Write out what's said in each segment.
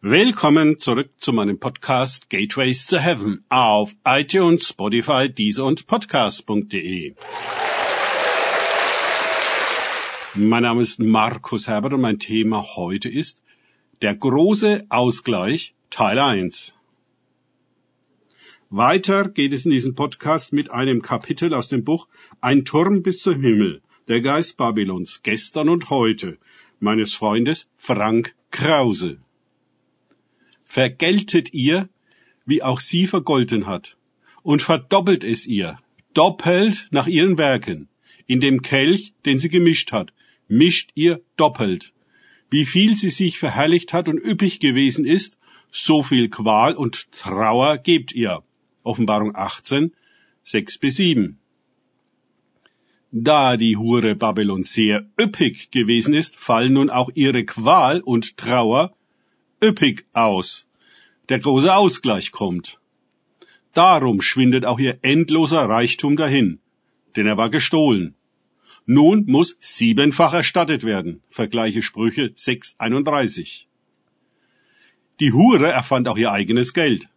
Willkommen zurück zu meinem Podcast Gateways to Heaven auf iTunes, Spotify, Deezer und Podcast.de. Mein Name ist Markus Herbert und mein Thema heute ist der große Ausgleich Teil 1. Weiter geht es in diesem Podcast mit einem Kapitel aus dem Buch Ein Turm bis zum Himmel, der Geist Babylons, gestern und heute, meines Freundes Frank Krause vergeltet ihr, wie auch sie vergolten hat, und verdoppelt es ihr, doppelt nach ihren Werken. In dem Kelch, den sie gemischt hat, mischt ihr doppelt. Wie viel sie sich verherrlicht hat und üppig gewesen ist, so viel Qual und Trauer gebt ihr. Offenbarung 18, 6 bis 7. Da die Hure Babylon sehr üppig gewesen ist, fallen nun auch ihre Qual und Trauer üppig aus. Der große Ausgleich kommt. Darum schwindet auch ihr endloser Reichtum dahin, denn er war gestohlen. Nun muss siebenfach erstattet werden. Vergleiche Sprüche 6,31. Die Hure erfand auch ihr eigenes Geld.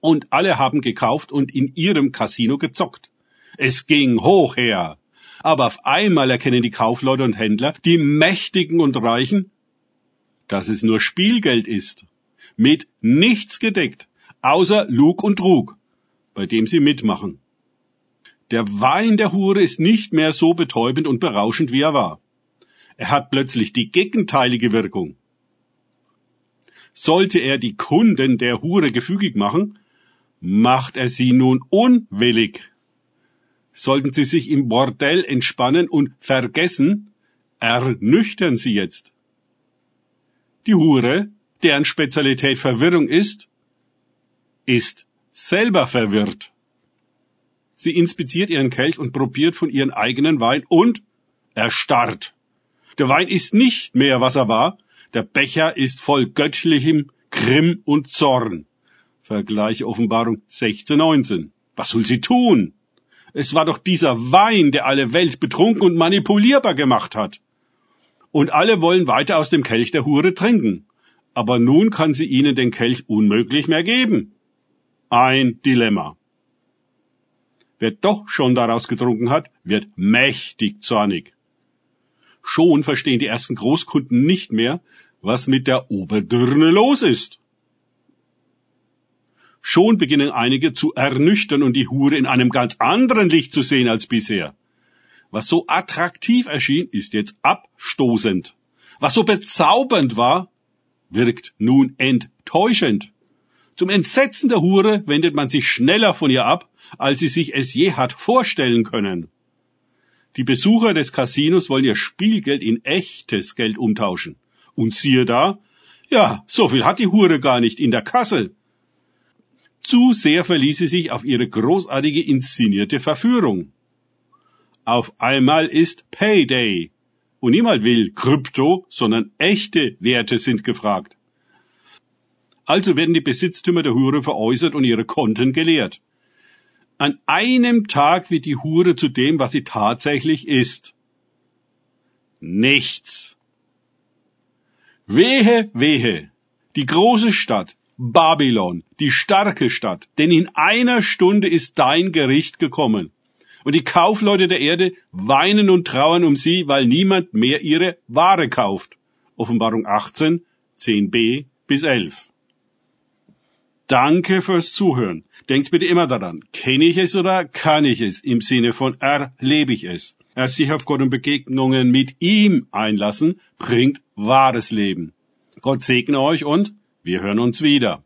Und alle haben gekauft und in ihrem Casino gezockt. Es ging hoch her. Aber auf einmal erkennen die Kaufleute und Händler, die Mächtigen und Reichen, dass es nur Spielgeld ist, mit nichts gedeckt, außer Lug und Trug, bei dem sie mitmachen. Der Wein der Hure ist nicht mehr so betäubend und berauschend, wie er war. Er hat plötzlich die gegenteilige Wirkung. Sollte er die Kunden der Hure gefügig machen, macht er sie nun unwillig. Sollten sie sich im Bordell entspannen und vergessen, ernüchtern sie jetzt. Die Hure, deren Spezialität Verwirrung ist, ist selber verwirrt. Sie inspiziert ihren Kelch und probiert von ihren eigenen Wein und erstarrt. Der Wein ist nicht mehr, was er war. Der Becher ist voll göttlichem Grimm und Zorn. Vergleiche Offenbarung 16, 19. Was soll sie tun? Es war doch dieser Wein, der alle Welt betrunken und manipulierbar gemacht hat und alle wollen weiter aus dem Kelch der Hure trinken. Aber nun kann sie ihnen den Kelch unmöglich mehr geben. Ein Dilemma. Wer doch schon daraus getrunken hat, wird mächtig zornig. Schon verstehen die ersten Großkunden nicht mehr, was mit der Oberdirne los ist. Schon beginnen einige zu ernüchtern und die Hure in einem ganz anderen Licht zu sehen als bisher. Was so attraktiv erschien, ist jetzt abstoßend. Was so bezaubernd war, wirkt nun enttäuschend. Zum Entsetzen der Hure wendet man sich schneller von ihr ab, als sie sich es je hat vorstellen können. Die Besucher des Casinos wollen ihr Spielgeld in echtes Geld umtauschen. Und siehe da, ja, so viel hat die Hure gar nicht in der Kasse. Zu sehr verließ sie sich auf ihre großartige inszenierte Verführung. Auf einmal ist Payday. Und niemand will Krypto, sondern echte Werte sind gefragt. Also werden die Besitztümer der Hure veräußert und ihre Konten geleert. An einem Tag wird die Hure zu dem, was sie tatsächlich ist. Nichts. Wehe, wehe. Die große Stadt, Babylon, die starke Stadt, denn in einer Stunde ist dein Gericht gekommen. Und die Kaufleute der Erde weinen und trauern um sie, weil niemand mehr ihre Ware kauft. Offenbarung 18, 10b bis 11. Danke fürs Zuhören. Denkt bitte immer daran, kenne ich es oder kann ich es im Sinne von erlebe ich es. Erst sich auf Gott und Begegnungen mit ihm einlassen, bringt wahres Leben. Gott segne euch und wir hören uns wieder.